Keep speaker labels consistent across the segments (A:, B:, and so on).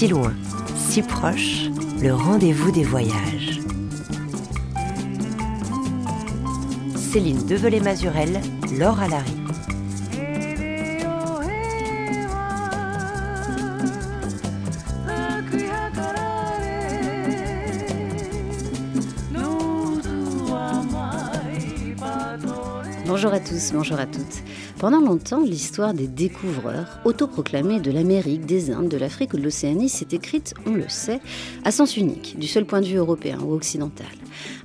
A: Si loin, si proche, le rendez-vous des voyages. Céline Develay-Mazurel, Laure Alary.
B: Bonjour à tous, bonjour à toutes. Pendant longtemps, l'histoire des découvreurs, autoproclamés de l'Amérique, des Indes, de l'Afrique ou de l'Océanie, s'est écrite, on le sait, à sens unique, du seul point de vue européen ou occidental.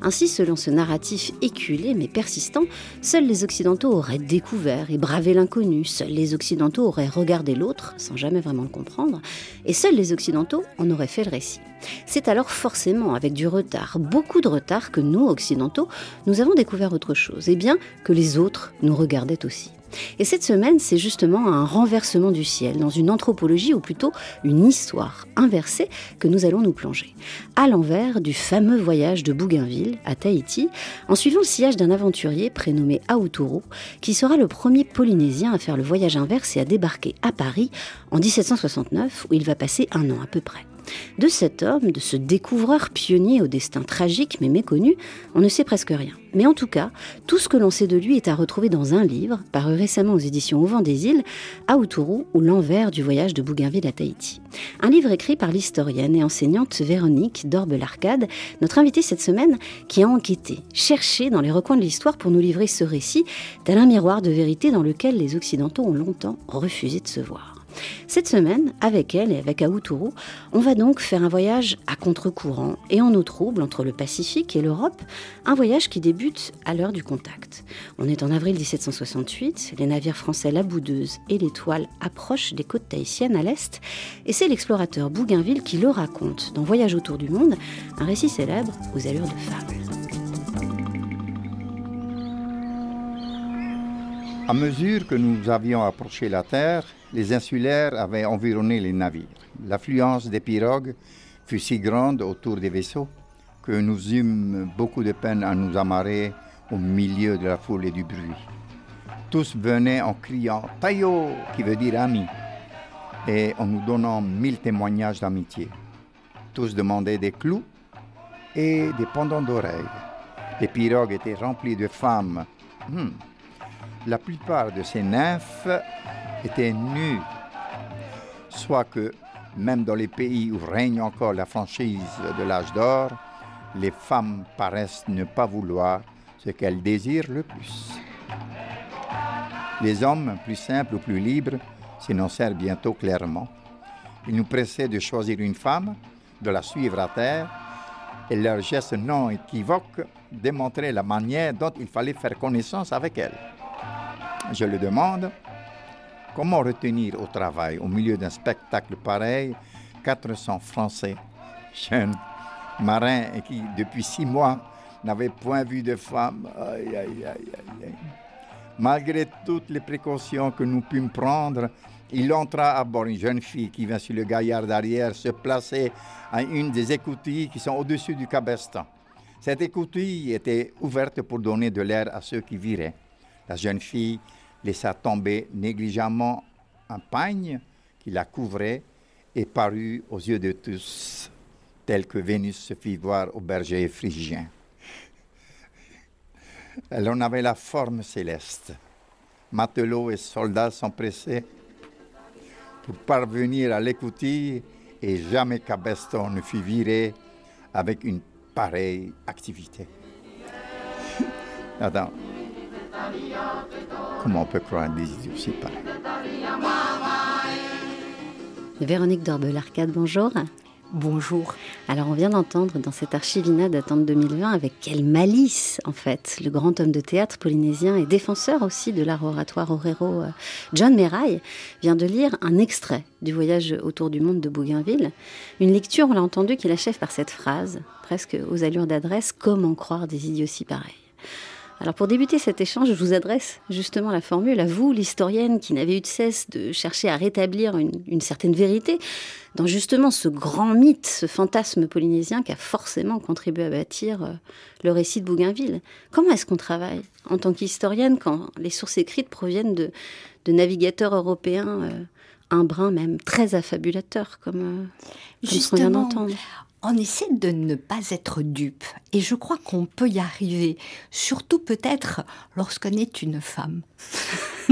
B: Ainsi, selon ce narratif éculé mais persistant, seuls les Occidentaux auraient découvert et bravé l'inconnu, seuls les Occidentaux auraient regardé l'autre sans jamais vraiment le comprendre, et seuls les Occidentaux en auraient fait le récit. C'est alors forcément avec du retard, beaucoup de retard, que nous, Occidentaux, nous avons découvert autre chose, et bien que les autres nous regardaient aussi. Et cette semaine, c'est justement un renversement du ciel, dans une anthropologie, ou plutôt une histoire inversée, que nous allons nous plonger. À l'envers du fameux voyage de Bougainville à Tahiti, en suivant le sillage d'un aventurier prénommé Aoutoro, qui sera le premier Polynésien à faire le voyage inverse et à débarquer à Paris en 1769, où il va passer un an à peu près. De cet homme, de ce découvreur pionnier au destin tragique mais méconnu, on ne sait presque rien. Mais en tout cas, tout ce que l'on sait de lui est à retrouver dans un livre, paru récemment aux éditions Au vent des îles, Aoutourou ou l'envers du voyage de Bougainville à Tahiti. Un livre écrit par l'historienne et enseignante Véronique d'Orbe-l'Arcade, notre invitée cette semaine, qui a enquêté, cherché dans les recoins de l'histoire pour nous livrer ce récit, tel un miroir de vérité dans lequel les Occidentaux ont longtemps refusé de se voir. Cette semaine, avec elle et avec Aoutourou, on va donc faire un voyage à contre-courant et en eau trouble entre le Pacifique et l'Europe, un voyage qui débute à l'heure du contact. On est en avril 1768, les navires français La Boudeuse et l'Étoile approchent des côtes tahitiennes à l'est, et c'est l'explorateur Bougainville qui le raconte dans Voyage autour du monde, un récit célèbre aux allures de fable.
C: À mesure que nous avions approché la Terre, les insulaires avaient environné les navires. L'affluence des pirogues fut si grande autour des vaisseaux que nous eûmes beaucoup de peine à nous amarrer au milieu de la foule et du bruit. Tous venaient en criant Tayo, qui veut dire ami, et en nous donnant mille témoignages d'amitié. Tous demandaient des clous et des pendants d'oreilles. Les pirogues étaient remplies de femmes. Hmm. La plupart de ces nymphes étaient nues, soit que même dans les pays où règne encore la franchise de l'âge d'or, les femmes paraissent ne pas vouloir ce qu'elles désirent le plus. Les hommes, plus simples ou plus libres, s'énoncèrent bientôt clairement. Ils nous pressaient de choisir une femme, de la suivre à terre, et leurs gestes non équivoques démontraient la manière dont il fallait faire connaissance avec elle. Je le demande, comment retenir au travail, au milieu d'un spectacle pareil, 400 Français, jeunes, marins, qui, depuis six mois, n'avaient point vu de femme aïe, aïe, aïe. Malgré toutes les précautions que nous pûmes prendre, il entra à bord une jeune fille qui vint sur le gaillard d'arrière se placer à une des écoutilles qui sont au-dessus du cabestan. Cette écoutille était ouverte pour donner de l'air à ceux qui viraient. La jeune fille laissa tomber négligemment un pagne qui la couvrait et parut aux yeux de tous, tel que Vénus se fit voir au berger phrygien. Elle en avait la forme céleste. Matelots et soldats s'empressaient pour parvenir à l'écoutille et jamais Cabeston ne fut viré avec une pareille activité. Attends. Comment on peut croire des idiots si pareil
B: Véronique d'Orbe-l'Arcade, bonjour.
D: Bonjour.
B: Alors on vient d'entendre dans cette archivina datant de 2020 avec quelle malice en fait le grand homme de théâtre polynésien et défenseur aussi de l'art oratoire Orero euh, John Meray vient de lire un extrait du voyage autour du monde de Bougainville. Une lecture, on l'a entendu, qu'il achève par cette phrase, presque aux allures d'adresse, comment croire des idioties pareils? Alors pour débuter cet échange, je vous adresse justement la formule à vous, l'historienne qui n'avait eu de cesse de chercher à rétablir une, certaine vérité dans justement ce grand mythe, ce fantasme polynésien qui a forcément contribué à bâtir euh, le récit de Bougainville. Comment est-ce qu'on travaille en tant qu'historienne quand les sources écrites proviennent de, navigateurs européens euh, un brin même très affabulateur, comme, euh, comme vient d'entendre?
D: On essaie de ne pas être dupe. Et je crois qu'on peut y arriver, surtout peut-être lorsqu'on est une femme.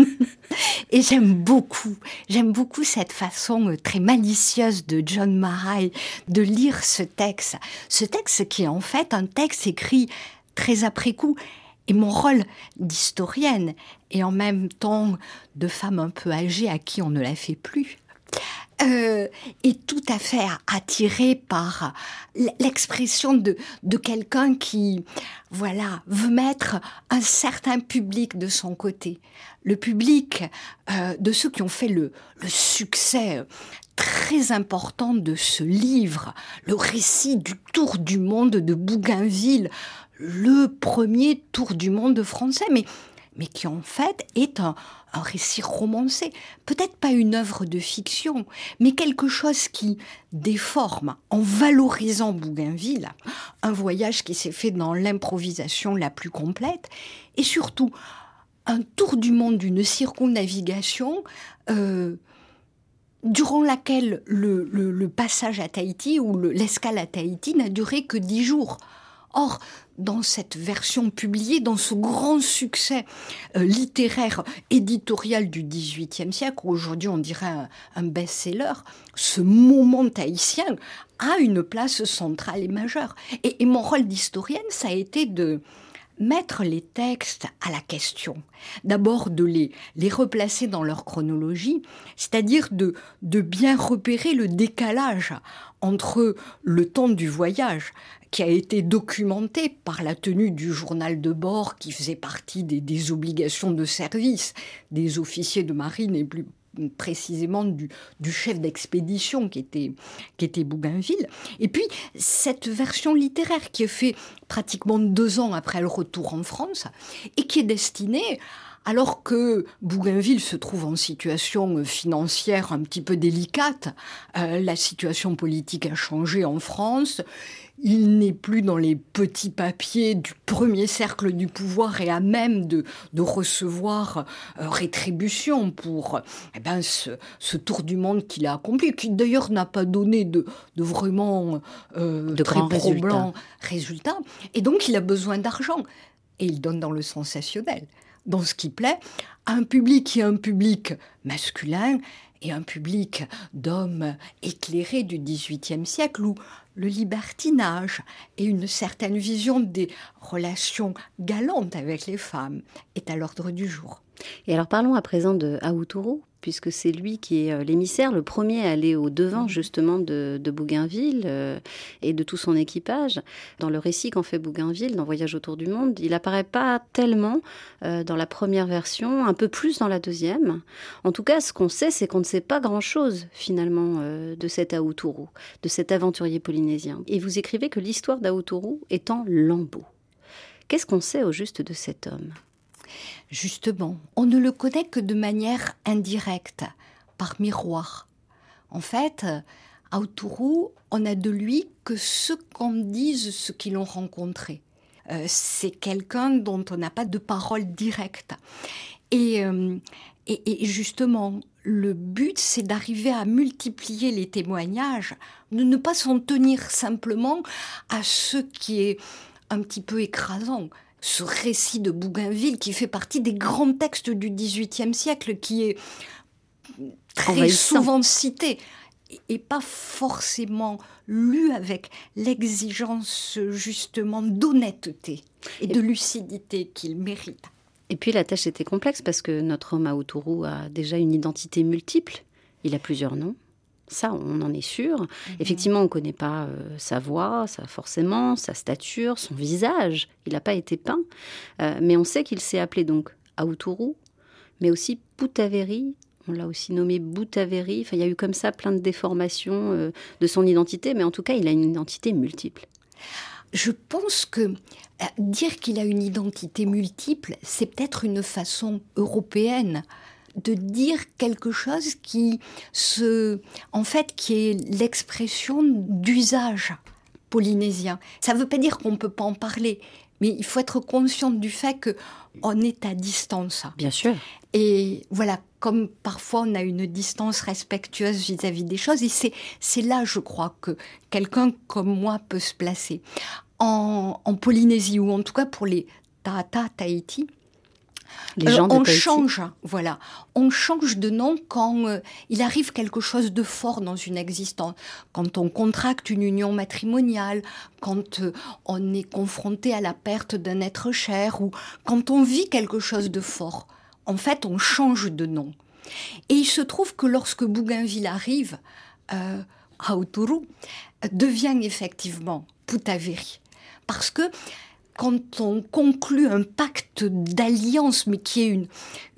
D: Et j'aime beaucoup, j'aime beaucoup cette façon très malicieuse de John Marais de lire ce texte. Ce texte qui est en fait un texte écrit très après coup. Et mon rôle d'historienne et en même temps de femme un peu âgée à qui on ne la fait plus, euh, est tout à fait attiré par l'expression de, quelqu'un qui, voilà, veut mettre un certain public de son côté. Le public euh, de ceux qui ont fait le, succès très important de ce livre, le récit du tour du monde de Bougainville, le premier tour du monde français, mais qui en fait est un, récit romancé, peut-être pas une œuvre de fiction, mais quelque chose qui déforme en valorisant Bougainville, un voyage qui s'est fait dans l'improvisation la plus complète, et surtout un tour du monde d'une circonnavigation euh, durant laquelle le, passage à Tahiti ou l'escale à Tahiti n'a duré que dix jours. Or, dans cette version publiée, dans ce grand succès euh, littéraire éditorial du XVIIIe siècle, aujourd'hui on dirait un, best-seller, ce moment haïtien a une place centrale et majeure. Et, mon rôle d'historienne, ça a été de mettre les textes à la question. D'abord de les, les replacer dans leur chronologie, c'est-à-dire de, de bien repérer le décalage entre le temps du voyage, qui a été documenté par la tenue du journal de bord qui faisait partie des, obligations de service des officiers de marine et plus précisément du, chef d'expédition qui était, qui était Bougainville. Et puis cette version littéraire qui est faite pratiquement deux ans après le retour en France et qui est destinée alors que Bougainville se trouve en situation financière un petit peu délicate, euh, la situation politique a changé en France, il n'est plus dans les petits papiers du premier cercle du pouvoir et à même de, recevoir euh, rétribution pour eh ben, ce, tour du monde qu'il a accompli, qui d'ailleurs n'a pas donné de, vraiment
B: euh, de très probants
D: résultats. Et donc il a besoin d'argent. Et il donne dans le sensationnel, dans ce qui plaît, à un public qui est un public masculin et un public d'hommes éclairés du XVIIIe siècle où le libertinage et une certaine vision des relations galantes avec les femmes est à l'ordre du jour.
B: Et alors parlons à présent de Aoutourou, puisque c'est lui qui est euh, l'émissaire, le premier à aller au devant justement de, Bougainville euh, et de tout son équipage. Dans le récit qu'en fait Bougainville, dans Voyage autour du monde, il apparaît pas tellement euh, dans la première version, un peu plus dans la deuxième. En tout cas, ce qu'on sait, c'est qu'on ne sait pas grand-chose finalement de cet Aoutourou, de cet aventurier polynésien. Et vous écrivez que l'histoire d'Aoutourou est en lambeaux. Qu'est-ce qu'on sait au juste de cet homme?
D: Justement, on ne le connaît que de manière indirecte, par miroir. En fait, à Autourou, on a de lui que ce qu'en disent ceux qui l'ont rencontré. Euh, c'est quelqu'un dont on n'a pas de parole directe. Euh, et, et, justement, le but, c'est d'arriver à multiplier les témoignages, de ne pas s'en tenir simplement à ce qui est un petit peu écrasant ce récit de Bougainville qui fait partie des grands textes du XVIIIe siècle, qui est très souvent cité et pas forcément lu avec l'exigence justement d'honnêteté et de lucidité qu'il mérite.
B: Et puis la tâche était complexe parce que notre homme à Autourou a déjà une identité multiple. Il a plusieurs noms. Ça, on en est sûr. Mhm. Effectivement, on ne connaît pas euh, sa voix, sa, forcément, sa stature, son visage. Il n'a pas été peint. Euh, mais on sait qu'il s'est appelé donc Aoutourou, mais aussi Boutaveri. On l'a aussi nommé Boutaveri. Enfin, il y a eu comme ça plein de déformations euh, de son identité, mais en tout cas, il a une identité multiple.
D: Je pense que euh, dire qu'il a une identité multiple, c'est peut-être une façon européenne de dire quelque chose qui se, en fait, qui est l'expression d'usage polynésien. Ça ne veut pas dire qu'on ne peut pas en parler, mais il faut être conscient du fait que on est à distance.
B: Bien sûr.
D: Et voilà, comme parfois on a une distance respectueuse vis-à-vis des choses, et c'est là, je crois, que quelqu'un comme moi peut se placer. En, en Polynésie, ou en tout cas pour les Tata Tahiti,
B: les gens
D: on change, voilà, on change de nom quand euh, il arrive quelque chose de fort dans une existence, quand on contracte une union matrimoniale, quand euh, on est confronté à la perte d'un être cher ou quand on vit quelque chose de fort. En fait, on change de nom. Et il se trouve que lorsque Bougainville arrive, euh, Hauturu devient effectivement Putaveri. Parce que quand on conclut un pacte d'alliance, mais qui est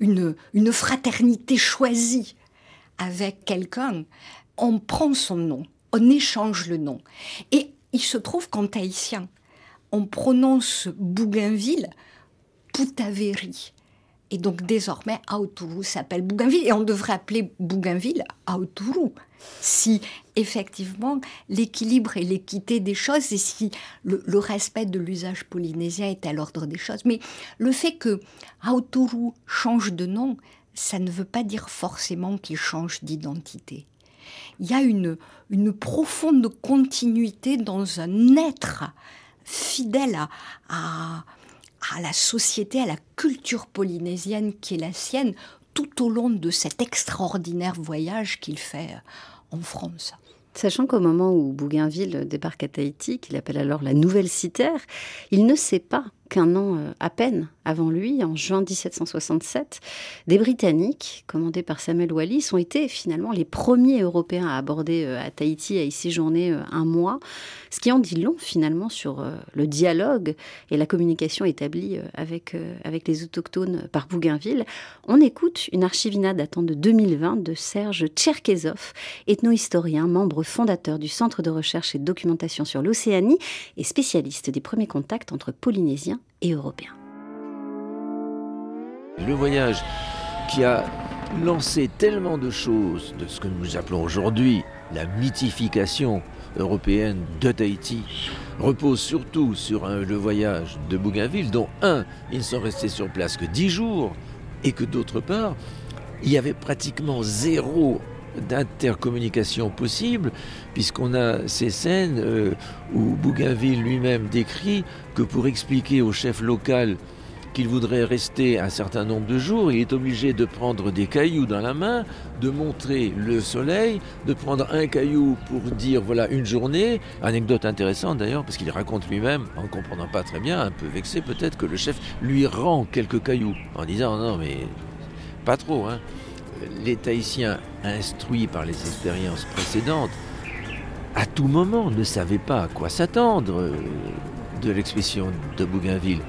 D: une, une, fraternité choisie avec quelqu'un, on prend son nom, on échange le nom. Et il se trouve qu'en tahitien, on prononce Bougainville Putaveri. Et donc désormais, Aoturu s'appelle Bougainville et on devrait appeler Bougainville Aoturu si effectivement l'équilibre et l'équité des choses et si le, respect de l'usage polynésien est à l'ordre des choses. Mais le fait que Aoturu change de nom, ça ne veut pas dire forcément qu'il change d'identité. Il y a une, profonde continuité dans un être fidèle à la société, à la culture polynésienne qui est la sienne, tout au long de cet extraordinaire voyage qu'il fait en France.
B: Sachant qu'au moment où Bougainville débarque à Tahiti, qu'il appelle alors la Nouvelle Citerre, il ne sait pas qu'un an euh, à peine avant lui, en juin 1767, des Britanniques, commandés par Samuel Wallis, ont été finalement les premiers Européens à aborder euh, à Tahiti, à y séjourner euh, un mois, ce qui en dit long finalement sur le dialogue et la communication établie avec, avec les autochtones par Bougainville. On écoute une archivina datant de 2020 de Serge Tcherkezov, ethnohistorien, membre fondateur du Centre de recherche et de documentation sur l'Océanie et spécialiste des premiers contacts entre Polynésiens et Européens.
E: Le voyage qui a lancé tellement de choses de ce que nous appelons aujourd'hui la mythification européenne de Tahiti repose surtout sur le voyage de Bougainville, dont un, ils sont restés sur place que dix jours, et que d'autre part, il y avait pratiquement zéro d'intercommunication possible, puisqu'on a ces scènes euh, où Bougainville lui-même décrit que pour expliquer au chef local qu'il voudrait rester un certain nombre de jours, il est obligé de prendre des cailloux dans la main, de montrer le soleil, de prendre un caillou pour dire voilà une journée. Anecdote intéressante d'ailleurs, parce qu'il raconte lui-même, en comprenant pas très bien, un peu vexé peut-être, que le chef lui rend quelques cailloux, en disant non mais pas trop, hein les Tahitiens, instruits par les expériences précédentes, à tout moment ne savaient pas à quoi s'attendre euh, de l'expédition de Bougainville.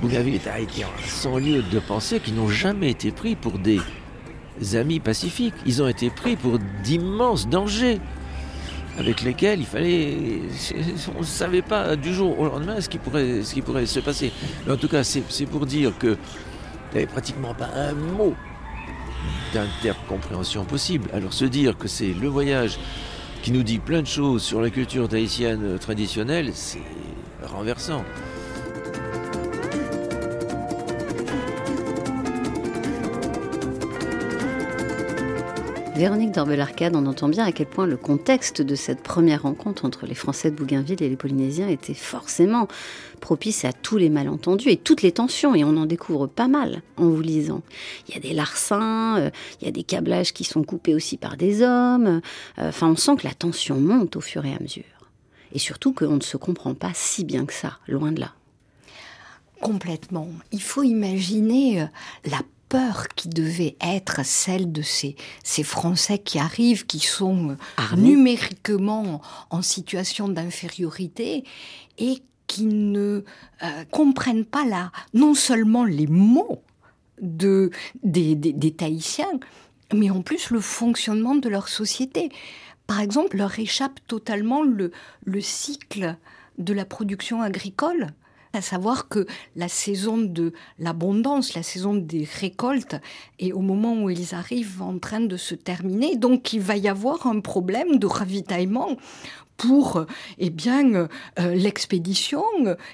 E: Bougainville et Tahiti sans lieu de penser qu'ils n'ont jamais été pris pour des amis pacifiques. Ils ont été pris pour d'immenses dangers avec lesquels il fallait. On ne savait pas du jour au lendemain ce qui pourrait, qui se passer. En tout cas, c'est pour dire que il n'y avait pratiquement pas un mot d'intercompréhension possible. Alors se dire que c'est le voyage qui nous dit plein de choses sur la culture tahitienne traditionnelle, c'est renversant.
B: Véronique Dorbelarcade, on entend bien à quel point le contexte de cette première rencontre entre les Français de Bougainville et les Polynésiens était forcément propice à tous les malentendus et toutes les tensions, et on en découvre pas mal en vous lisant. Il y a des larcins, euh, il y a des câblages qui sont coupés aussi par des hommes, euh, enfin on sent que la tension monte au fur et à mesure. Et surtout qu'on ne se comprend pas si bien que ça, loin de là.
D: Complètement. Il faut imaginer euh, la peur qui devait être celle de ces, ces Français qui arrivent, qui sont euh, numériquement en situation d'infériorité et qui ne euh, comprennent pas là, non seulement les mots de, des, des, des Tahitiens, mais en plus le fonctionnement de leur société. Par exemple, leur échappe totalement le, le cycle de la production agricole à savoir que la saison de l'abondance, la saison des récoltes est au moment où ils arrivent en train de se terminer. Donc il va y avoir un problème de ravitaillement pour eh bien euh, l'expédition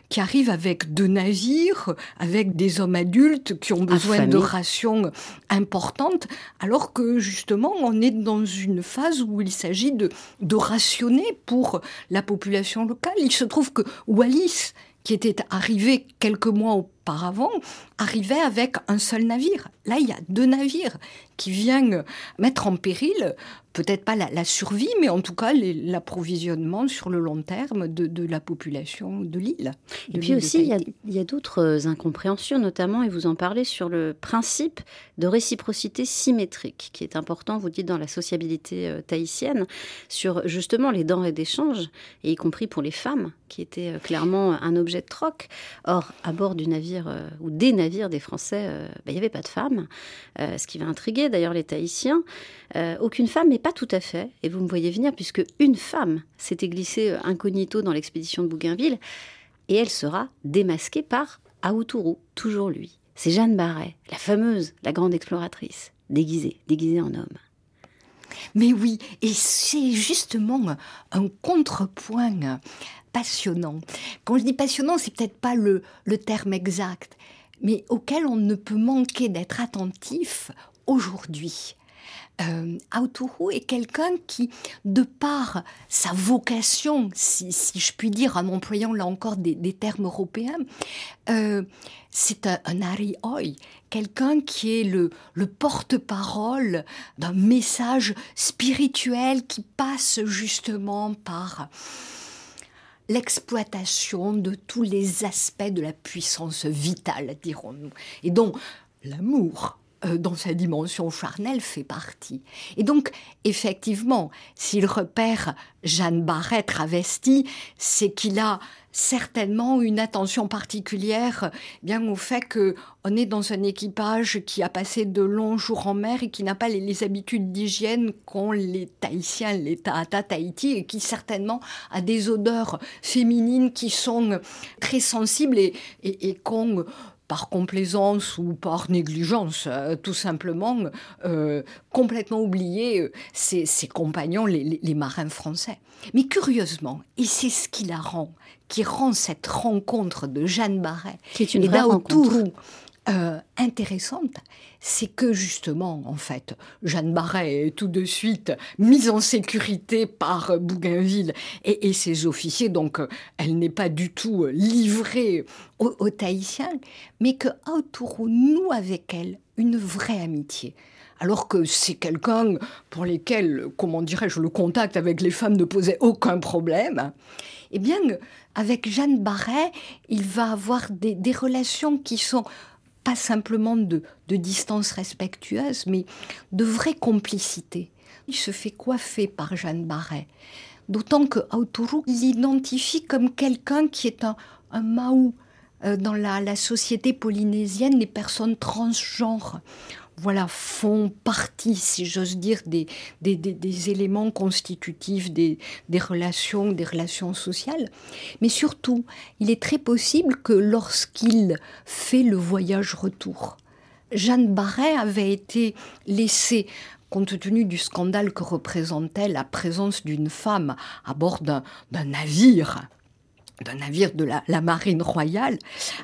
D: qui arrive avec deux navires, avec des hommes adultes qui ont besoin de rations importantes, alors que justement on est dans une phase où il s'agit de, de rationner pour la population locale. Il se trouve que Wallis qui était arrivé quelques mois auparavant, arrivait avec un seul navire. Là, il y a deux navires qui viennent mettre en péril peut-être pas la, survie, mais en tout cas l'approvisionnement sur le long terme de, la population de l'île.
B: Et puis aussi, il y a, d'autres incompréhensions, notamment, et vous en parlez, sur le principe de réciprocité symétrique, qui est important, vous dites, dans la sociabilité euh, tahitienne, sur justement les denrées d'échange, et y compris pour les femmes, qui étaient euh, clairement un objet de troc. Or, à bord du navire, euh, ou des navires des Français, bah, il n'y avait pas de femmes, ce qui va intriguer d'ailleurs les Tahitiens. aucune femme, mais pas tout à fait, et vous me voyez venir, puisque une femme s'était glissée euh, incognito dans l'expédition de Bougainville, et elle sera démasquée par Aoutourou, toujours lui. C'est Jeanne Barret, la fameuse, la grande exploratrice, déguisée, déguisée en homme.
D: Mais oui, et c'est justement un contrepoint passionnant. Quand je dis passionnant, c'est peut-être pas le, terme exact, mais auquel on ne peut manquer d'être attentif aujourd'hui euh, est quelqu'un qui, de par sa vocation, si, je puis dire, en employant là encore des, termes européens, euh, c'est un, un Oi, quelqu'un qui est le porte-parole d'un message spirituel qui passe justement par l'exploitation de tous les aspects de la puissance vitale, dirons-nous, et dont l'amour euh, dans sa dimension charnelle fait partie. Et donc, effectivement, s'il repère Jeanne Barret travestie, c'est qu'il a certainement une attention particulière bien au fait que on est dans un équipage qui a passé de longs jours en mer et qui n'a pas les, habitudes d'hygiène qu'ont les Tahitiens, les Tahata Tahiti, et qui certainement a des odeurs féminines qui sont très sensibles et, et, qu'ont par complaisance ou par négligence, euh, tout simplement, euh, complètement oublié euh, ses, compagnons, les, marins français. Mais curieusement, et c'est ce qui la rend, qui rend cette rencontre de Jeanne Barret
B: qui est une vraie rencontre.
D: Euh, intéressante, c'est que justement, en fait, Jeanne Barret est tout de suite mise en sécurité par Bougainville et, ses officiers, donc euh, elle n'est pas du tout euh, livrée aux, Tahitiens, mais que Autourou noue avec elle une vraie amitié alors que c'est quelqu'un pour lequel, comment dirais-je, le contact avec les femmes ne posait aucun problème, eh bien, avec Jeanne Barret, il va avoir des relations qui sont pas simplement de, distance respectueuse, mais de vraie complicité. Il se fait coiffer par Jeanne Barret. D'autant que Autourou l'identifie comme quelqu'un qui est un, Maou. Euh, dans la, la, société polynésienne, les personnes transgenres voilà, font partie, si j'ose dire, des, des, éléments constitutifs des, relations, des relations sociales. Mais surtout, il est très possible que lorsqu'il fait le voyage retour, Jeanne Barret avait été laissée compte tenu du scandale que représentait la présence d'une femme à bord d'un navire d'un navire de la, marine royale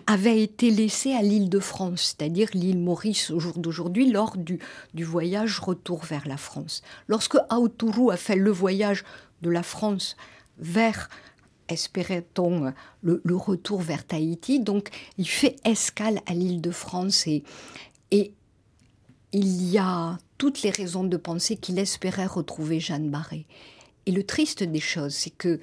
D: avait été laissé à l'île de France, c'est-à-dire l'île Maurice au jour d'aujourd'hui, lors du, du, voyage retour vers la France. Lorsque Aotourou a fait le voyage de la France vers, espérait-on, le, retour vers Tahiti, donc il fait escale à l'île de France et, et il y a toutes les raisons de penser qu'il espérait retrouver Jeanne Barré. Et le triste des choses, c'est que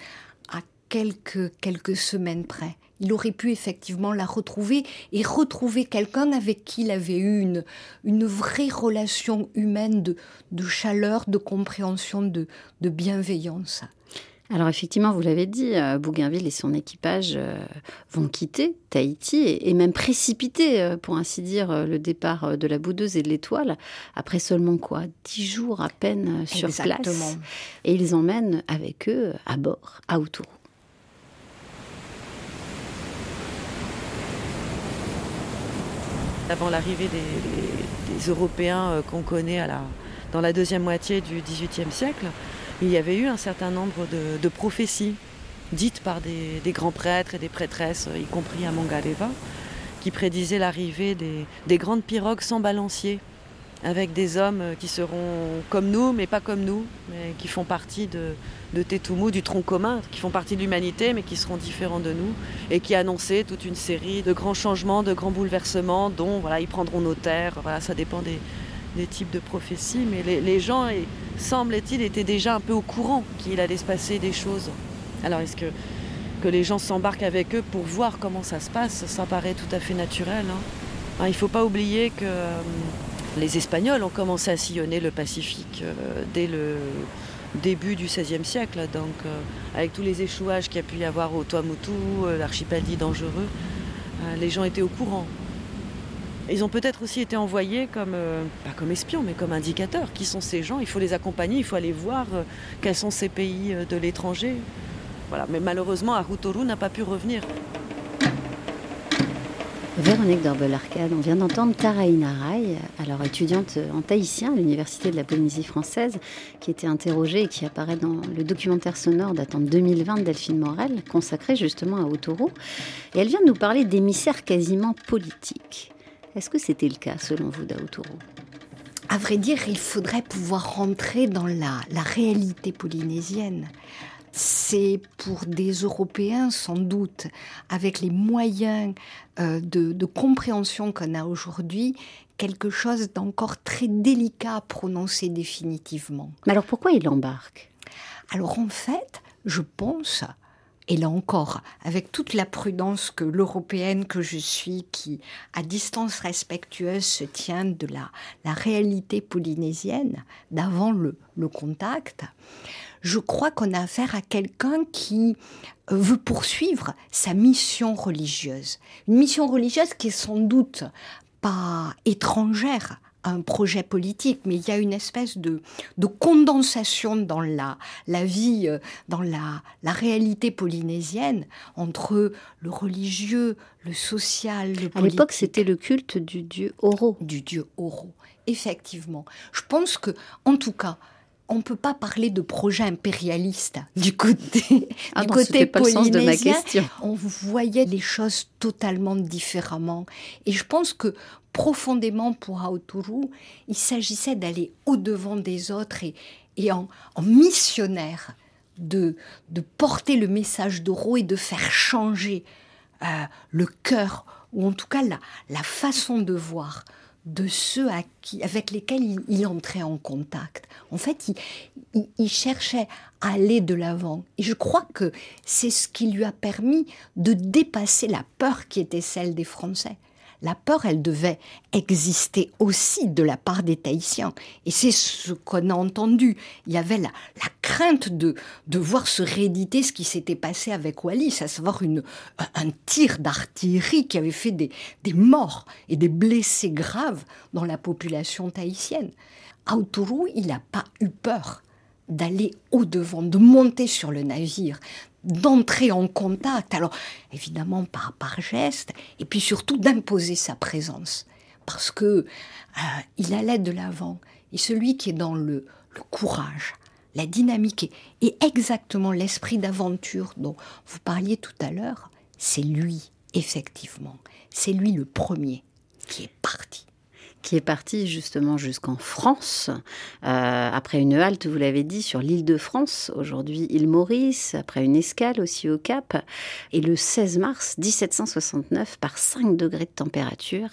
D: quelques, quelques semaines près. Il aurait pu effectivement la retrouver et retrouver quelqu'un avec qui il avait eu une, une vraie relation humaine de, de chaleur, de compréhension, de, de bienveillance.
B: Alors effectivement, vous l'avez dit, euh, Bougainville et son équipage euh, vont quitter Tahiti et, même précipiter, euh, pour ainsi dire, le départ de la boudeuse et de l'étoile, après seulement quoi Dix jours à peine sur place. Et ils emmènent avec eux à bord Aoutourou.
F: Avant l'arrivée des, Européens qu'on connaît dans la deuxième moitié du XVIIIe siècle, il y avait eu un certain nombre de, prophéties dites par des, grands prêtres et des prêtresses, y compris à Mangaleva, qui prédisaient l'arrivée des, grandes pirogues sans balancier, avec des hommes qui seront comme nous, mais pas comme nous, mais qui font partie de, de du tronc commun, qui font partie de l'humanité, mais qui seront différents de nous, et qui annonçaient toute une série de grands changements, de grands bouleversements, dont voilà, ils prendront nos terres. Voilà, ça dépend des, types de prophéties, mais les, gens, semble-t-il, étaient déjà un peu au courant qu'il allait se passer des choses. Alors est-ce que, que les gens s'embarquent avec eux pour voir comment ça se passe? Ça paraît tout à fait naturel. Hein. il ne faut pas oublier que euh, les Espagnols ont commencé à sillonner le Pacifique euh, dès le début du XVIe siècle, donc euh, avec tous les échouages qu'il y a pu y avoir au Tuamotu, l'archipel dit dangereux, les gens étaient au courant. Ils ont peut-être aussi été envoyés comme, euh, pas comme espions, mais comme indicateurs. Qui sont ces gens? Il faut les accompagner, il faut aller voir euh, quels sont ces pays euh, de l'étranger. Mais malheureusement, Arutoru n'a pas pu revenir.
B: Véronique Dorbel-Arcade, on vient d'entendre Taraïna Rai, alors étudiante en tahitien à l'Université de la Polynésie française, qui était interrogée et qui apparaît dans le documentaire sonore datant de 2020 de Delphine Morel, consacré justement à Autoro. Et elle vient de nous parler d'émissaires quasiment politiques. Est-ce que c'était le cas selon vous d'Aotoro
D: À vrai dire, il faudrait pouvoir rentrer dans la, réalité polynésienne. C'est pour des Européens sans doute, avec les moyens euh, de, compréhension qu'on a aujourd'hui, quelque chose d'encore très délicat à prononcer définitivement.
B: Mais alors pourquoi il embarque?
D: Alors en fait, je pense et là encore, avec toute la prudence que l'européenne que je suis, qui à distance respectueuse se tient de la, la réalité polynésienne d'avant le, le contact, je crois qu'on a affaire à quelqu'un qui veut poursuivre sa mission religieuse. Une mission religieuse qui est sans doute pas étrangère un projet politique, mais il y a une espèce de, de condensation dans la, la vie, euh, dans la, la réalité polynésienne entre le religieux, le social, le.
B: À l'époque, c'était le culte du dieu Oro.
D: Du dieu Oro, effectivement. Je pense que, en tout cas, on ne peut pas parler de projet impérialiste du côté,
B: ah du côté polynésien. de ma question.
D: On voyait les choses totalement différemment. Et je pense que profondément pour Aoturu, il s'agissait d'aller au-devant des autres et, en, missionnaire de, de porter le message d'Oro et de faire changer euh, le cœur, ou en tout cas la, la façon de voir de ceux avec lesquels il, entrait en contact. En fait, il, il, cherchait à aller de l'avant. Et je crois que c'est ce qui lui a permis de dépasser la peur qui était celle des Français la peur, elle devait exister aussi de la part des Tahitiens. Et c'est ce qu'on a entendu. Il y avait la, crainte de, de voir se rééditer ce qui s'était passé avec Wallis, à savoir une, un tir d'artillerie qui avait fait des, des morts et des blessés graves dans la population tahitienne. Aoturu, il n'a pas eu peur d'aller au-devant, de monter sur le navire, d'entrer en contact, alors évidemment par, par geste, et puis surtout d'imposer sa présence, parce que euh, il allait de l'avant. Et celui qui est dans le, courage, la dynamique et, exactement l'esprit d'aventure dont vous parliez tout à l'heure, c'est lui, effectivement. C'est lui le premier qui est parti
B: qui est parti justement jusqu'en France, euh, après une halte, vous l'avez dit, sur l'île de France, aujourd'hui île Maurice, après une escale aussi au Cap. Et le 16 mars 1769, par 5 degrés de température,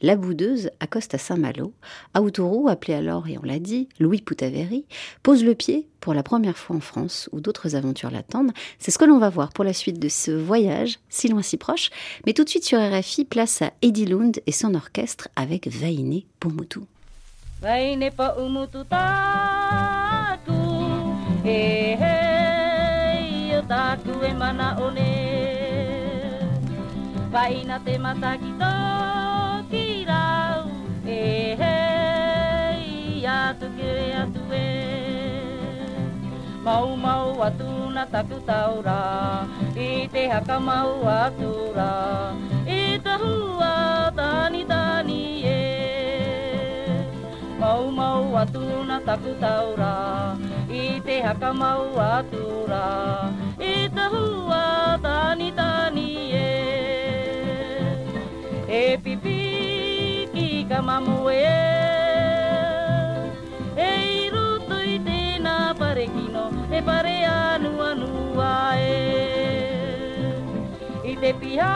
B: la boudeuse accoste à Saint-Malo. Autourou, appelé alors, et on l'a dit, Louis Poutaveri, pose le pied pour la première fois en France où d'autres aventures l'attendent. C'est ce que l'on va voir pour la suite de ce voyage, si loin si proche. Mais tout de suite sur RFI, place à Eddie Lund et son orchestre avec Vaine Pumutu. Vaine Pumutu taku, atu e. mau mau atu na taku taura. I te haka mau atura i te hua
G: tani tani e. Mau mau atu na taku taura. I te haka mau atura I te hua tani tani e. E pipi ki ka mamu E. te E pare anu anu e I te piha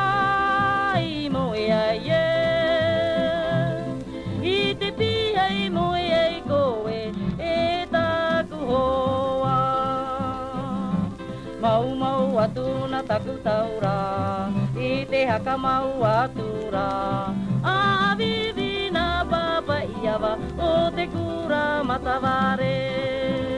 G: i mo e ai e. I te piha i mo e ai koe E taku hoa. Mau mau atu na taku taura I te haka mau atu ra A vivi na papa iawa O te kura matavare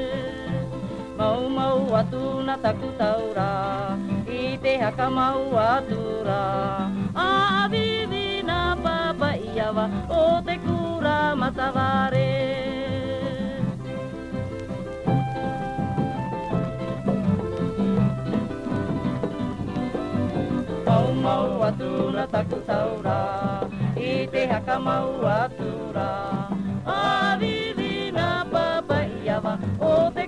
G: Mau mau atu na taku taura. I te haka mau atura. A vivi na papa iawa O te kura mataware. Mau mau atu na taku taura. I te haka mau atura. A vivi na papa iawa O te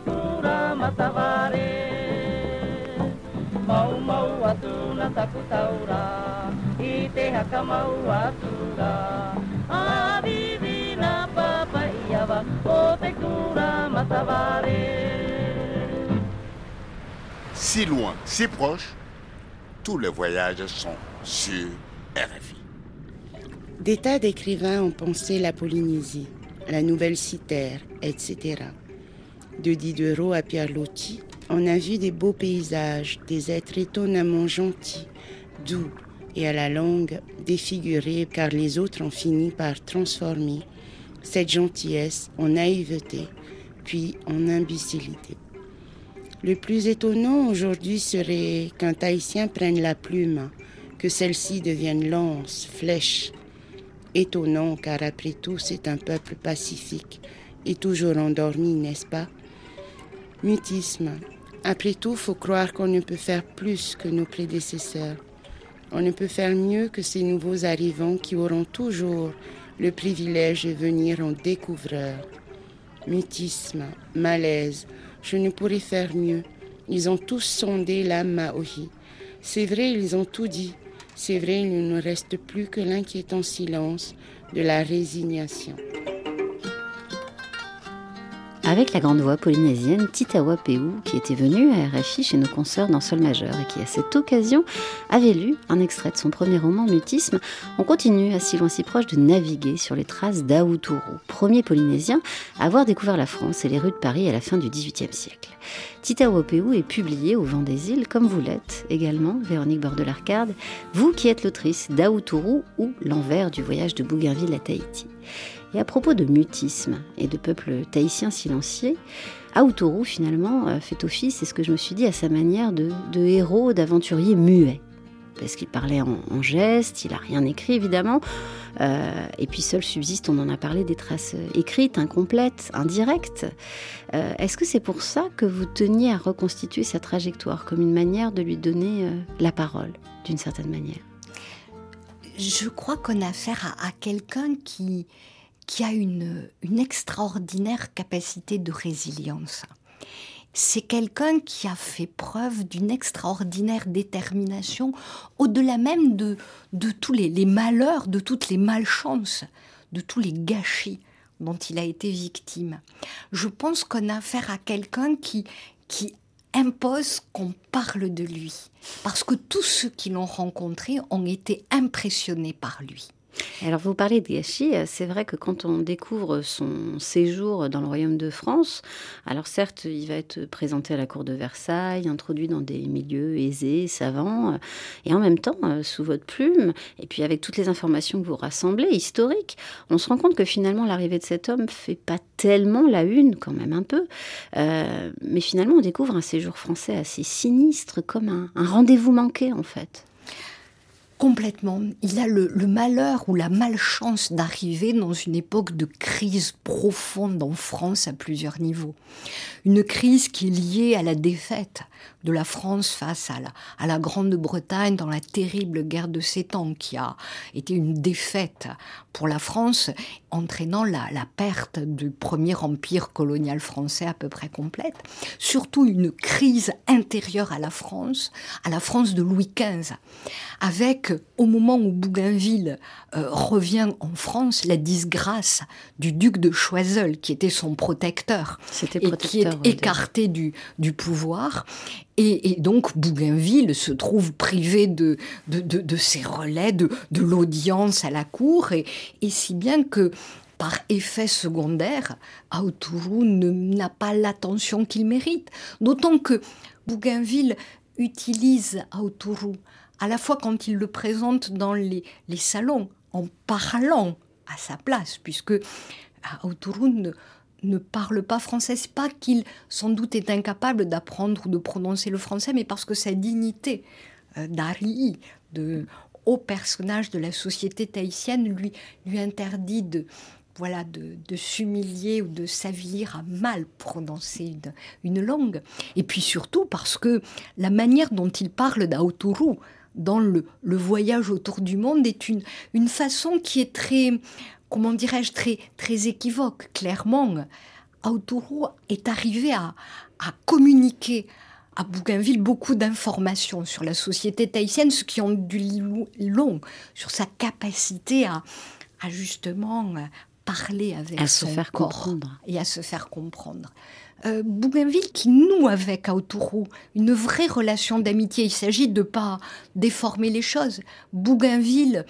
G: mataware Mau mau atu na taku taura I te haka mau atu ra A vivi na papa iawa O te kura mataware
H: Si loin, si proche, tous les voyages sont sur RFI.
I: Des tas d'écrivains ont pensé la Polynésie, la nouvelle Citerre, etc. De Diderot à Pierre Loti, on a vu des beaux paysages, des êtres étonnamment gentils, doux et à la langue défigurée car les autres ont fini par transformer cette gentillesse en naïveté, puis en imbécilité. Le plus étonnant aujourd'hui serait qu'un Tahitien prenne la plume, que celle-ci devienne lance, flèche. Étonnant car après tout c'est un peuple pacifique et toujours endormi, n'est-ce pas? Mutisme. Après tout, faut croire qu'on ne peut faire plus que nos prédécesseurs. On ne peut faire mieux que ces nouveaux arrivants qui auront toujours le privilège de venir en découvreur. Mutisme, malaise, je ne pourrais faire mieux. Ils ont tous sondé l'âme Maori. C'est vrai, ils ont tout dit. C'est vrai, il ne nous reste plus que l'inquiétant silence de la résignation.
B: Avec la grande voix polynésienne Titawa Peu, qui était venue à RFI chez nos consoeurs dans Sol majeur et qui, à cette occasion, avait lu un extrait de son premier roman Mutisme, on continue à si loin si proche de naviguer sur les traces d'Aouturu, premier polynésien à avoir découvert la France et les rues de Paris à la fin du XVIIIe siècle. Titawa Peu est publié au Vent des Îles, comme vous l'êtes également, Véronique Bordelarcade, vous qui êtes l'autrice d'Aouturu ou L'envers du voyage de Bougainville à Tahiti. Et à propos de mutisme et de peuple tahitien silencieux, Aouturu finalement euh, fait office, c'est ce que je me suis dit, à sa manière de, héros, d'aventurier muet. Parce qu'il parlait en, en geste, il n'a rien écrit évidemment, euh, et puis seul subsiste, on en a parlé, des traces écrites, incomplètes, indirectes. Euh, Est-ce que c'est pour ça que vous teniez à reconstituer sa trajectoire comme une manière de lui donner la parole, d'une certaine manière?
D: Je crois qu'on a affaire à quelqu'un qui, qui a une, une extraordinaire capacité de résilience. C'est quelqu'un qui a fait preuve d'une extraordinaire détermination, au-delà même de, de tous les, malheurs, de toutes les malchances, de tous les gâchis dont il a été victime. Je pense qu'on a affaire à quelqu'un qui, qui impose qu'on parle de lui, parce que tous ceux qui l'ont rencontré ont été impressionnés par lui.
B: Alors vous parlez de gâchis, c'est vrai que quand on découvre son séjour dans le royaume de France, alors certes il va être présenté à la cour de Versailles, introduit dans des milieux aisés, savants, et en même temps sous votre plume, et puis avec toutes les informations que vous rassemblez, historiques, on se rend compte que finalement l'arrivée de cet homme fait pas tellement la une quand même un peu, euh, mais finalement on découvre un séjour français assez sinistre, comme un rendez-vous manqué en fait.
D: Complètement. Il a le, malheur ou la malchance d'arriver dans une époque de crise profonde en France à plusieurs niveaux. Une crise qui est liée à la défaite de la France face à la, à la Grande-Bretagne dans la terrible guerre de Sept Ans, qui a été une défaite pour la France, entraînant la, la perte du premier empire colonial français à peu près complète. Surtout une crise intérieure à la France, à la France de Louis XV, avec, au moment où Bougainville euh, revient en France, la disgrâce du duc de Choiseul, qui était son protecteur, et qui est
B: oui,
D: écarté du, du pouvoir. Et, et donc Bougainville se trouve privé de, de, de, de ses relais, de, de l'audience à la cour, et, et si bien que par effet secondaire, Aotourou ne- n'a pas l'attention qu'il mérite. D'autant que Bougainville utilise Aotourou à la fois quand il le présente dans les, salons, en parlant à sa place, puisque Aotourou ne, ne parle pas français. C'est pas qu'il, sans doute, est incapable d'apprendre ou de prononcer le français, mais parce que sa dignité euh, d'Ari, de haut personnage de la société tahitienne, lui, lui interdit de, voilà, de, s'humilier ou de s'avilir à mal prononcer une, langue. Et puis surtout parce que la manière dont il parle d'Aotourou dans le, le voyage autour du monde est une, une façon qui est très, comment dirais-je, très, très équivoque. Clairement, Aotourou est arrivé à, à communiquer à Bougainville beaucoup d'informations sur la société tahitienne, ce qui dit lo- long sur sa capacité à, à justement parler avec
B: À se
D: son
B: faire
D: corps
B: comprendre.
D: et à se faire comprendre. Euh, Bougainville qui noue avec Aotourou une vraie relation d'amitié. Il s'agit de pas déformer les choses. Bougainville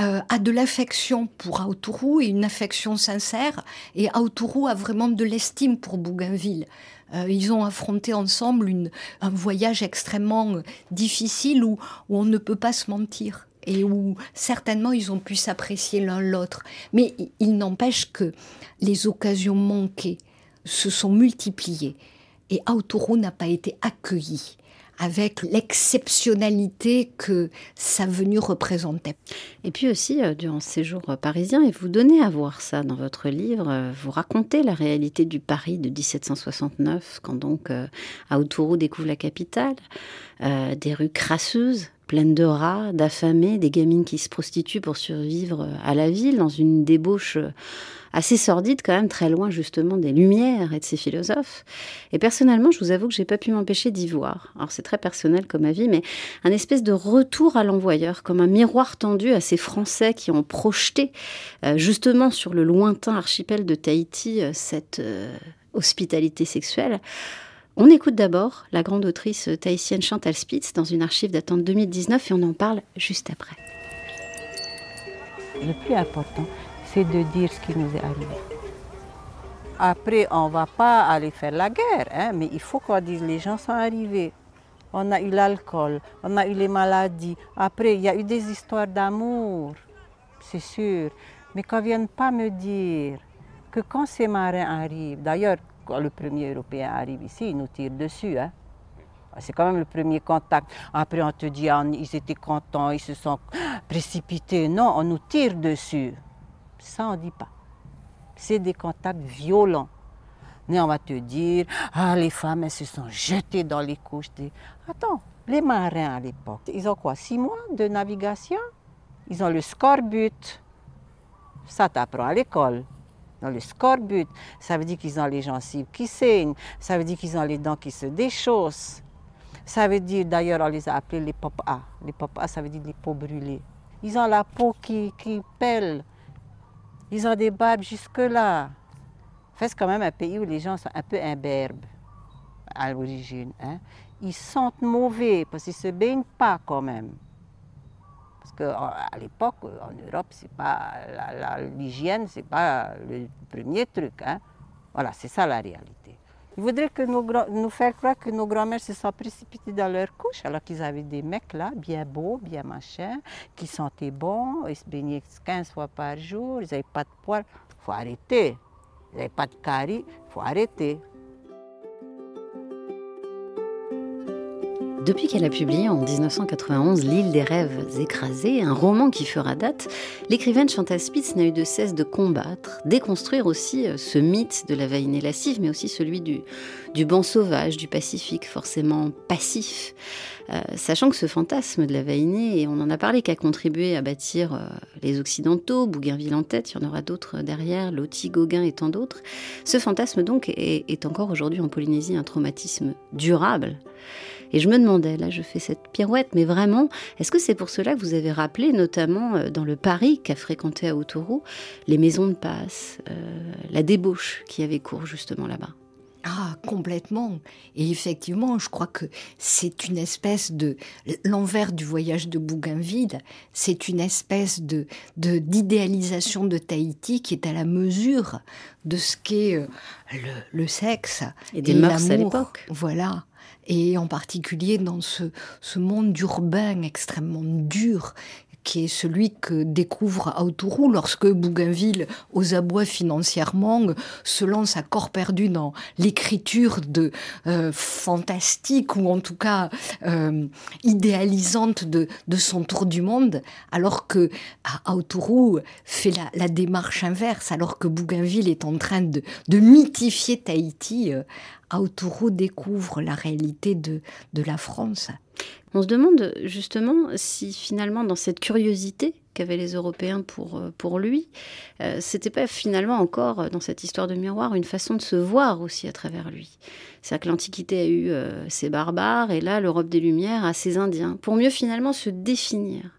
D: euh, a de l'affection pour Aotourou et une affection sincère, et Aotourou a vraiment de l'estime pour Bougainville. Euh, ils ont affronté ensemble un voyage extrêmement difficile où, où on ne peut pas se mentir et où certainement ils ont pu s'apprécier l'un l'autre. Mais il n'empêche que les occasions manquées se sont multipliées et Aotourou n'a pas été accueilli avec l'exceptionnalité que sa venue représentait.
B: Et puis aussi, euh, durant ce séjour euh, parisien, et vous donnez à voir ça dans votre livre, euh, vous racontez la réalité du Paris de 1769, quand donc euh, découvre la capitale, des rues crasseuses, pleines de rats, d'affamés, des gamines qui se prostituent pour survivre à la ville, dans une débauche assez sordide quand même, très loin justement des lumières et de ces philosophes. Et personnellement, je vous avoue que j'ai pas pu m'empêcher d'y voir. Alors c'est très personnel comme avis, mais un espèce de retour à l'envoyeur, comme un miroir tendu à ces Français qui ont projeté euh, justement sur le lointain archipel de Tahiti euh, cette euh, hospitalité sexuelle. On écoute d'abord la grande autrice tahitienne Chantal Spitz dans une archive datant de 2019 et on en parle juste après.
J: Le plus important, de dire ce qui nous est arrivé. Après, on ne va pas aller faire la guerre, hein, mais il faut qu'on dise les gens sont arrivés. On a eu l'alcool, on a eu les maladies. Après, il y a eu des histoires d'amour, c'est sûr. Mais qu'on ne vienne pas me dire que quand ces marins arrivent, d'ailleurs, quand le premier Européen arrive ici, il nous tire dessus. Hein. C'est quand même le premier contact. Après, on te dit, ah, ils étaient contents, ils se sont précipités. Non, on nous tire dessus. Ça, on ne dit pas. C'est des contacts violents. Mais on va te dire, ah, les femmes, elles se sont jetées dans les couches. Attends, les marins à l'époque, ils ont quoi Six mois de navigation? Ils ont le scorbut. Ça t'apprend à l'école. Le scorbut, ça veut dire qu'ils ont les gencives qui saignent. Ça veut dire qu'ils ont les dents qui se déchaussent. Ça veut dire, d'ailleurs, on les a appelés les pop-A. Les pop-A, ça veut dire les peaux brûlées. Ils ont la peau qui, qui pèle. Ils ont des barbes jusque-là. C'est quand même un pays où les gens sont un peu imberbes à l'origine. Hein. Ils sentent mauvais parce qu'ils ne se baignent pas quand même. Parce qu'à l'époque, en Europe, c'est pas l'hygiène, c'est pas le premier truc. Hein. Voilà, c'est ça la réalité. Ils voudraient que grands- nous faire croire que nos grands-mères se sont précipitées dans leur couche alors qu'ils avaient des mecs là, bien beaux, bien machin, qui sentaient bon, ils se baignaient 15 fois par jour, ils n'avaient pas de poils. Il faut arrêter. Ils n'avaient pas de caries, il faut arrêter.
B: Depuis qu'elle a publié en 1991 L'île des rêves écrasés, un roman qui fera date, l'écrivaine Chantal Spitz n'a eu de cesse de combattre, déconstruire aussi euh, ce mythe de la vainée lascive, mais aussi celui du, banc sauvage, du Pacifique, forcément passif. Euh, sachant que ce fantasme de la vainée, et on en a parlé, qui a contribué à bâtir euh, les Occidentaux, Bougainville en tête, il y en aura d'autres derrière, Loti, Gauguin et tant d'autres, ce fantasme donc est encore aujourd'hui en Polynésie un traumatisme durable. Et je me demandais, là je fais cette pirouette, mais vraiment, est-ce que c'est pour cela que vous avez rappelé, notamment euh, dans le Paris qu'a fréquenté à Autourou, les maisons de passe, euh, la débauche qui avait cours justement là-bas?
D: Ah, complètement. Et effectivement, je crois que c'est une espèce de l'envers du voyage de Bougainville. C'est une espèce de d'idéalisation de, Tahiti qui est à la mesure de ce qu'est euh, le, le sexe
B: Et des mœurs à l'époque.
D: Voilà. Et en particulier dans ce, monde urbain extrêmement dur qui est celui que découvre Autourou lorsque Bougainville, aux abois financièrement, se lance à corps perdu dans l'écriture de euh, fantastique ou en tout cas euh, idéalisante de, son tour du monde, alors que Autourou fait la, démarche inverse, alors que Bougainville est en train de, de mythifier Tahiti. euh, Autourou découvre la réalité de, de la France.
B: On se demande justement si finalement dans cette curiosité qu'avaient les Européens pour, euh, pour lui, euh, c'était pas finalement encore euh, dans cette histoire de miroir une façon de se voir aussi à travers lui. C'est-à-dire que l'Antiquité a eu ses barbares et là l'Europe des Lumières a ses Indiens, pour mieux finalement se définir.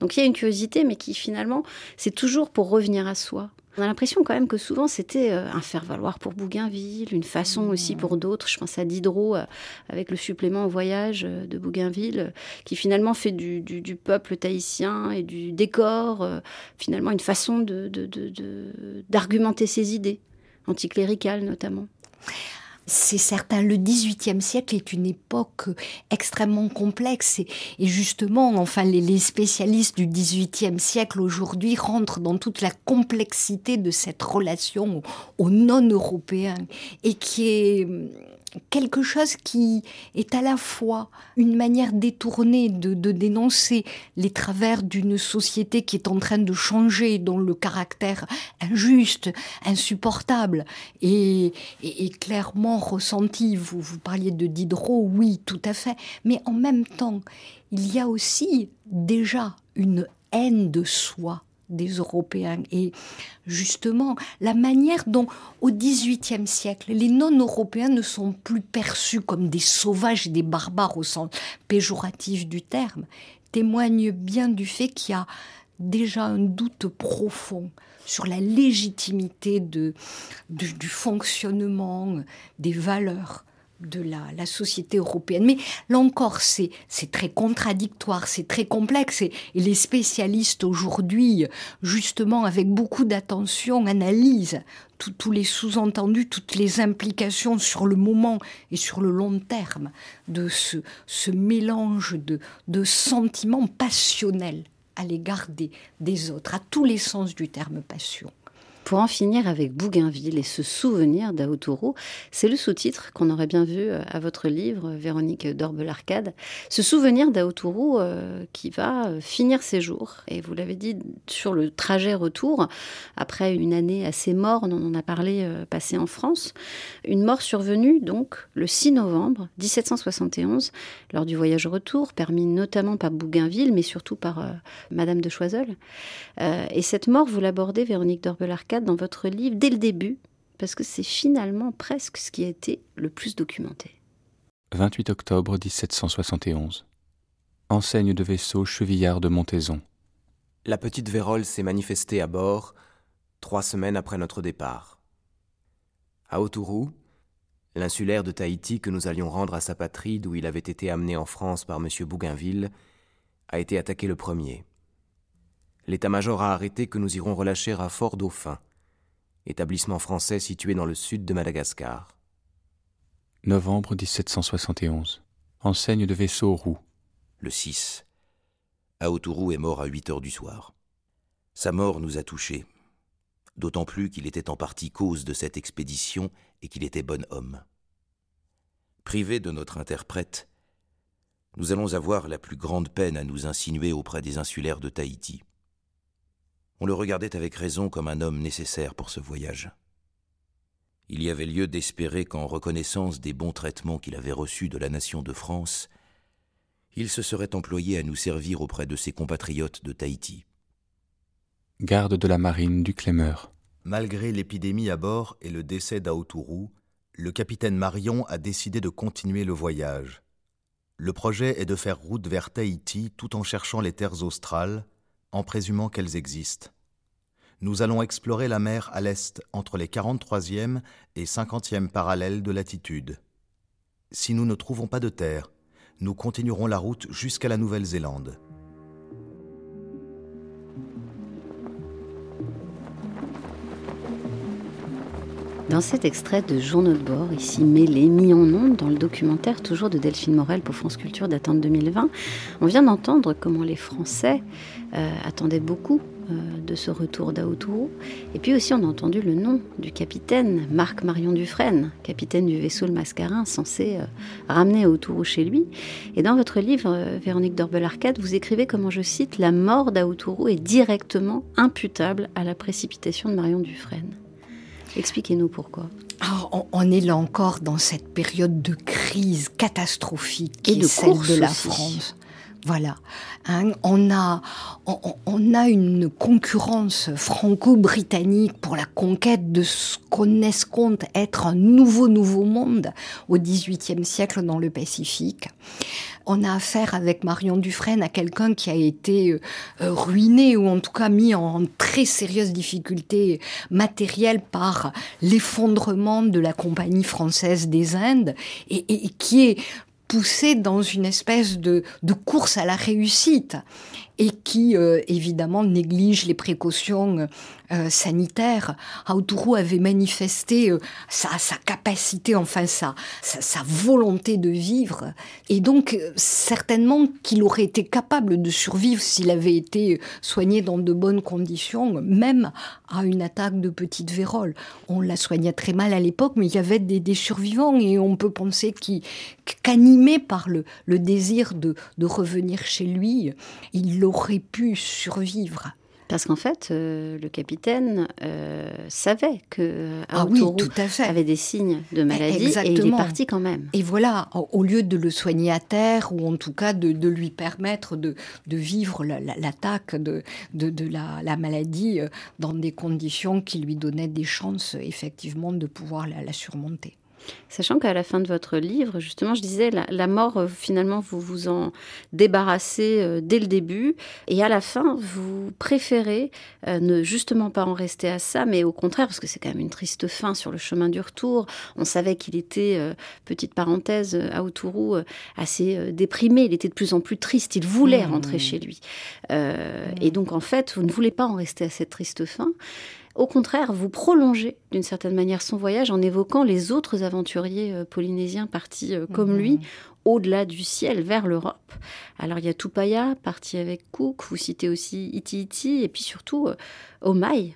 B: Donc il y a une curiosité, mais qui finalement, c'est toujours pour revenir à soi. On a l'impression quand même que souvent c'était euh, un faire-valoir pour Bougainville, une façon aussi pour d'autres. Je pense à Diderot euh, avec le supplément au voyage euh, de Bougainville, qui finalement fait du, du- du peuple tahitien et du décor finalement une façon de- de- de- de- d'argumenter ses idées, anticléricales notamment.
D: C'est certain, le XVIIIe siècle est une époque extrêmement complexe et, justement, enfin, les, les spécialistes du XVIIIe siècle aujourd'hui rentrent dans toute la complexité de cette relation aux, aux non-européens et qui est quelque chose qui est à la fois une manière détournée de, dénoncer les travers d'une société qui est en train de changer, dont le caractère injuste, insupportable et clairement ressenti. Vous, vous parliez de Diderot, oui, tout à fait. Mais en même temps, il y a aussi déjà une haine de soi des Européens. Et justement, la manière dont, au XVIIIe siècle, les non-européens ne sont plus perçus comme des sauvages et des barbares au sens péjoratif du terme, témoigne bien du fait qu'il y a déjà un doute profond sur la légitimité du fonctionnement des valeurs de la, la société européenne. Mais là encore, c'est très contradictoire, c'est très complexe. Et, les spécialistes aujourd'hui, justement, avec beaucoup d'attention, analysent tous les sous-entendus, toutes les implications sur le moment et sur le long terme de ce, mélange de, sentiments passionnels à l'égard des autres, à tous les sens du terme passion.
B: Pour en finir avec Bougainville et se souvenir d'Aotourou, c'est le sous-titre qu'on aurait bien vu euh, à votre livre, Véronique d'Orbe-l'Arcade. Se souvenir d'Aotourou euh, qui va euh, finir ses jours. Et vous l'avez dit, sur le trajet retour, après une année assez morne, on en a parlé, euh, passée en France, une mort survenue donc le 6 novembre 1771, lors du voyage retour, permis notamment par Bougainville, mais surtout par euh, Madame de Choiseul. Euh, et cette mort, vous l'abordez, Véronique d'Orbe-l'Arcade, dans votre livre dès le début, parce que c'est finalement presque ce qui a été le plus documenté.
K: 28 octobre 1771. Enseigne de vaisseau chevillard de Montaison.
L: La petite Vérole s'est manifestée à bord trois semaines après notre départ. À Autourou, l'insulaire de Tahiti que nous allions rendre à sa patrie d'où il avait été amené en France par M. Bougainville, a été attaqué le premier. L'état-major a arrêté que nous irons relâcher à Fort Dauphin, établissement français situé dans le sud de Madagascar.
K: Novembre 1771. Enseigne de vaisseau roux.
M: Le 6. Aotourou est mort à 8 heures du soir. Sa mort nous a touchés, d'autant plus qu'il était en partie cause de cette expédition et qu'il était bon homme. Privé de notre interprète, nous allons avoir la plus grande peine à nous insinuer auprès des insulaires de Tahiti. On le regardait avec raison comme un homme nécessaire pour ce voyage. Il y avait lieu d'espérer qu'en reconnaissance des bons traitements qu'il avait reçus de la nation de France, il se serait employé à nous servir auprès de ses compatriotes de Tahiti.
K: Garde de la marine du Clémer.
N: Malgré l'épidémie à bord et le décès d'Aotourou, le capitaine Marion a décidé de continuer le voyage. Le projet est de faire route vers Tahiti tout en cherchant les terres australes, en présumant qu'elles existent. Nous allons explorer la mer à l'est entre les 43e et 50e parallèles de latitude. Si nous ne trouvons pas de terre, nous continuerons la route jusqu'à la Nouvelle-Zélande.
B: Dans cet extrait de Journaux de bord, ici mêlé, mis en ondes dans le documentaire toujours de Delphine Morel pour France Culture datant de 2020, on vient d'entendre comment les Français euh, attendaient beaucoup euh, de ce retour d'Aotourou. Et puis aussi, on a entendu le nom du capitaine, Marc Marion Dufresne, capitaine du vaisseau Le Mascarin, censé euh, ramener Aotourou chez lui. Et dans votre livre, Véronique Dorbel-Arcade, vous écrivez comment, je cite, La mort d'Aotourou est directement imputable à la précipitation de Marion Dufresne. Expliquez-nous pourquoi.
D: Alors, on, est là encore dans cette période de crise catastrophique qui
B: Et de
D: est celle de la
B: aussi.
D: France. Voilà. Hein, on, a, on, a une concurrence franco-britannique pour la conquête de ce qu'on escompte être un nouveau, nouveau monde au XVIIIe siècle dans le Pacifique. On a affaire avec Marion Dufresne à quelqu'un qui a été euh, euh, ruiné ou en tout cas mis en très sérieuse difficulté matérielle par l'effondrement de la Compagnie française des Indes et qui est poussé dans une espèce de, de course à la réussite et qui euh, évidemment néglige les précautions euh, sanitaires. Aotourou avait manifesté euh, sa, sa capacité, enfin sa, sa, volonté de vivre, et donc euh, certainement qu'il aurait été capable de survivre s'il avait été soigné dans de bonnes conditions, même à une attaque de petite vérole. On la soignait très mal à l'époque, mais il y avait des, des survivants, et on peut penser qu'animé par le, le désir de, de revenir chez lui, il aurait pu survivre.
B: Parce qu'en fait, euh, le capitaine euh, savait que
D: Ah oui, tout à fait.
B: avait des signes de maladie et il est
D: Exactement.
B: parti quand même.
D: Et voilà, au lieu de le soigner à terre, ou en tout cas de, de lui permettre de, de vivre la- la- l'attaque de, de, de la, la maladie euh, dans des conditions qui lui donnaient des chances, effectivement, de pouvoir la, la surmonter.
B: Sachant qu'à la fin de votre livre, justement, je disais, la, la mort, euh, finalement, vous vous en débarrassez euh, dès le début. Et à la fin, vous préférez euh, ne justement pas en rester à ça, mais au contraire, parce que c'est quand même une triste fin sur le chemin du retour. On savait qu'il était, euh, petite parenthèse, à Autourou, assez déprimé. Il était de plus en plus triste. Il voulait
D: Mmh.
B: rentrer chez lui. Euh, Et donc, en fait, vous ne voulez pas en rester à cette triste fin. Au contraire, vous prolongez d'une certaine manière son voyage en évoquant les autres aventuriers euh, polynésiens partis euh, comme
D: Mhm.
B: lui au-delà du ciel, vers l'Europe. Alors il y a Tupaya, parti avec Cook, vous citez aussi Iti Iti, et puis surtout euh, Omai,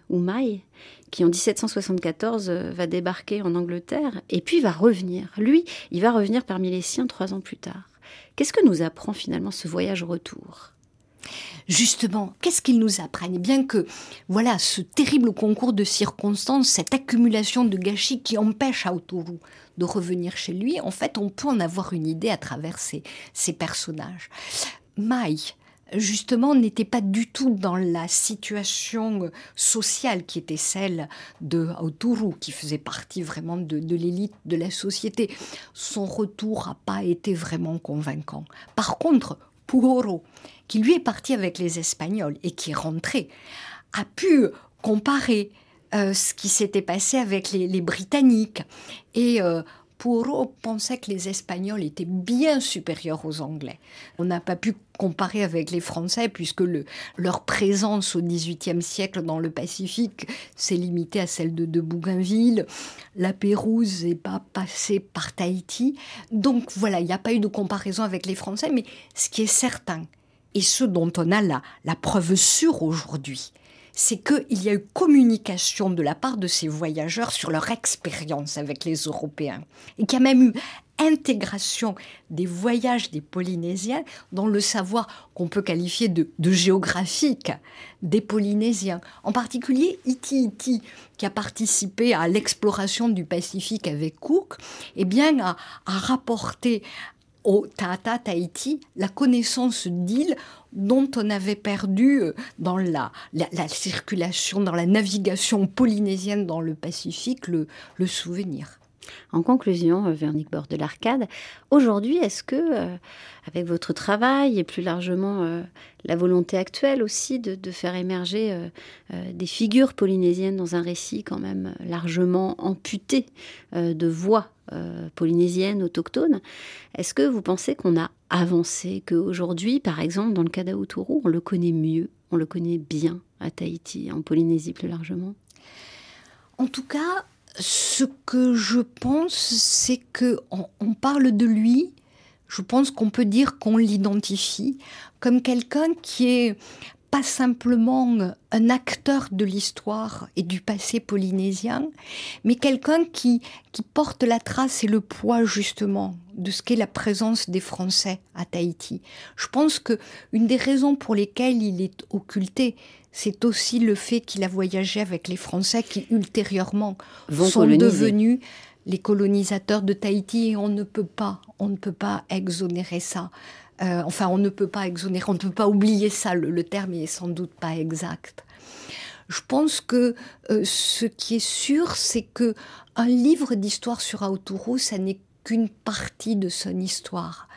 B: qui en 1774 euh, va débarquer en Angleterre, et puis va revenir. Lui, il va revenir parmi les siens trois ans plus tard. Qu'est-ce que nous apprend finalement ce voyage retour
D: Justement, qu'est-ce qu'ils nous apprennent? Eh bien que, voilà, ce terrible concours de circonstances, cette accumulation de gâchis qui empêche Aotourou de revenir chez lui, en fait, on peut en avoir une idée à travers ces, personnages. Mai, justement, n'était pas du tout dans la situation sociale qui était celle de Aotourou, qui faisait partie vraiment de, de l'élite de la société. Son retour n'a pas été vraiment convaincant. Par contre, Puoro, qui lui est parti avec les Espagnols et qui est rentré, a pu comparer euh, ce qui s'était passé avec les, Britanniques. Et euh, Puoro pensait que les Espagnols étaient bien supérieurs aux Anglais. On n'a pas pu comparer avec les Français puisque le- leur présence au XVIIIe siècle dans le Pacifique s'est limitée à celle de, de Bougainville. La Pérouse n'est pas passée par Tahiti. Donc voilà, il n'y a pas eu de comparaison avec les Français. Mais ce qui est certain, et ce dont on a la, la preuve sûre aujourd'hui, c'est qu'il y a eu communication de la part de ces voyageurs sur leur expérience avec les Européens. Et qu'il y a même eu intégration des voyages des Polynésiens dans le savoir qu'on peut qualifier de, géographique des Polynésiens. En particulier, Iti Iti, qui a participé à l'exploration du Pacifique avec Cook, eh bien, a, rapporté au Tata Tahiti la connaissance d'îles dont on avait perdu euh, dans la, la, circulation, dans la navigation polynésienne dans le Pacifique le souvenir.
B: En conclusion, euh, Véronique Bord de l'Arcade, aujourd'hui, est-ce que, euh, avec votre travail et plus largement la volonté actuelle aussi de, faire émerger des figures polynésiennes dans un récit quand même largement amputé de voix polynésiennes autochtones, est-ce que vous pensez qu'on a avancé, qu'aujourd'hui, par exemple, dans le cas d'Aouturu, on le connaît mieux, on le connaît bien à Tahiti, en Polynésie plus largement?
D: En tout cas, ce que je pense, c'est que on, parle de lui. Je pense qu'on peut dire qu'on l'identifie comme quelqu'un qui est pas simplement un acteur de l'histoire et du passé polynésien, mais quelqu'un qui, qui porte la trace et le poids justement de ce qu'est la présence des Français à Tahiti. Je pense que une des raisons pour lesquelles il est occulté, c'est aussi le fait qu'il a voyagé avec les Français qui ultérieurement sont devenus les colonisateurs de Tahiti et on ne peut pas, on ne peut pas exonérer ça. Euh, enfin, on ne peut pas exonérer, on ne peut pas oublier ça. Le, terme est sans doute pas exact. Je pense que euh, ce qui est sûr, c'est que un livre d'histoire sur Aoturu, ça n'est qu'une partie de son histoire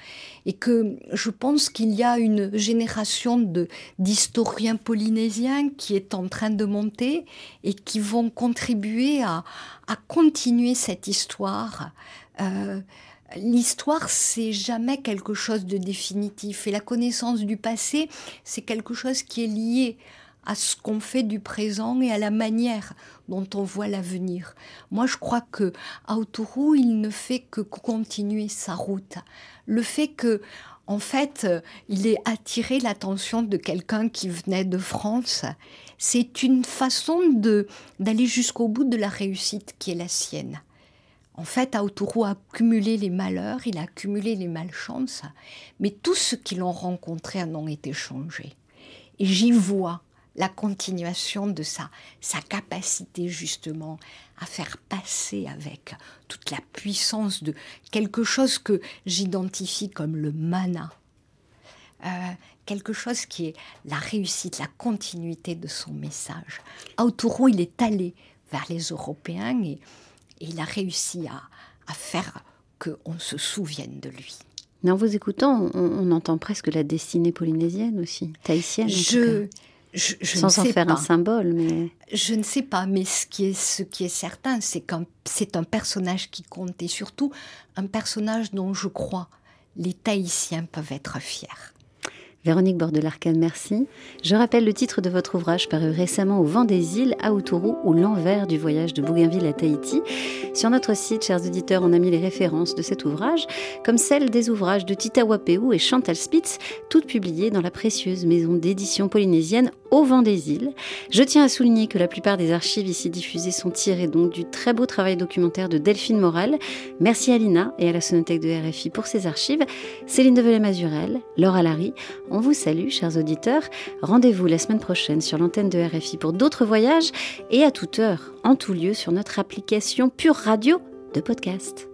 D: et que je pense qu'il y a une génération d'historiens polynésiens qui est en train de monter et qui vont contribuer à, à continuer cette histoire. Euh, L'histoire, c'est jamais quelque chose de définitif et la connaissance du passé, c'est quelque chose qui est lié à ce qu'on fait du présent et à la manière dont on voit l'avenir. Moi, je crois que Aoturu, il ne fait que continuer sa route. Le fait que, en fait, il ait attiré l'attention de quelqu'un qui venait de France, c'est une façon de d'aller jusqu'au bout de la réussite qui est la sienne. En fait, Aoturu a accumulé les malheurs, il a accumulé les malchances, mais tous ceux qui l'ont rencontré en ont été changés. Et j'y vois la continuation de sa, capacité justement à faire passer avec toute la puissance de quelque chose que j'identifie comme le mana, euh, quelque chose qui est la réussite, la continuité de son message. Aoturu, il est allé vers les Européens et, il a réussi à, à faire qu'on se souvienne de lui.
B: Mais en vous écoutant, on, entend presque la destinée polynésienne aussi, tahitienne.
D: Je,
B: je, Sans en faire un symbole, mais
D: je ne sais pas. Mais ce qui est ce qui est certain, c'est qu'un c'est un personnage qui compte et surtout un personnage dont je crois les Tahitiens peuvent être fiers.
B: Véronique Bordelarcan, merci. Je rappelle le titre de votre ouvrage paru récemment au Vent des îles, à Outourou, ou l'envers du voyage de Bougainville à Tahiti. Sur notre site, chers auditeurs, on a mis les références de cet ouvrage, comme celles des ouvrages de Tita Wapéou et Chantal Spitz, toutes publiées dans la précieuse maison d'édition polynésienne au Vent des îles. Je tiens à souligner que la plupart des archives ici diffusées sont tirées donc du très beau travail documentaire de Delphine Moral. Merci à Lina et à la Sonothèque de RFI pour ces archives. Céline Develay-Mazurel, Laura Larry, on vous salue, chers auditeurs. Rendez-vous la semaine prochaine sur l'antenne de RFI pour d'autres voyages et à toute heure, en tout lieu, sur notre application Pure Radio de podcast.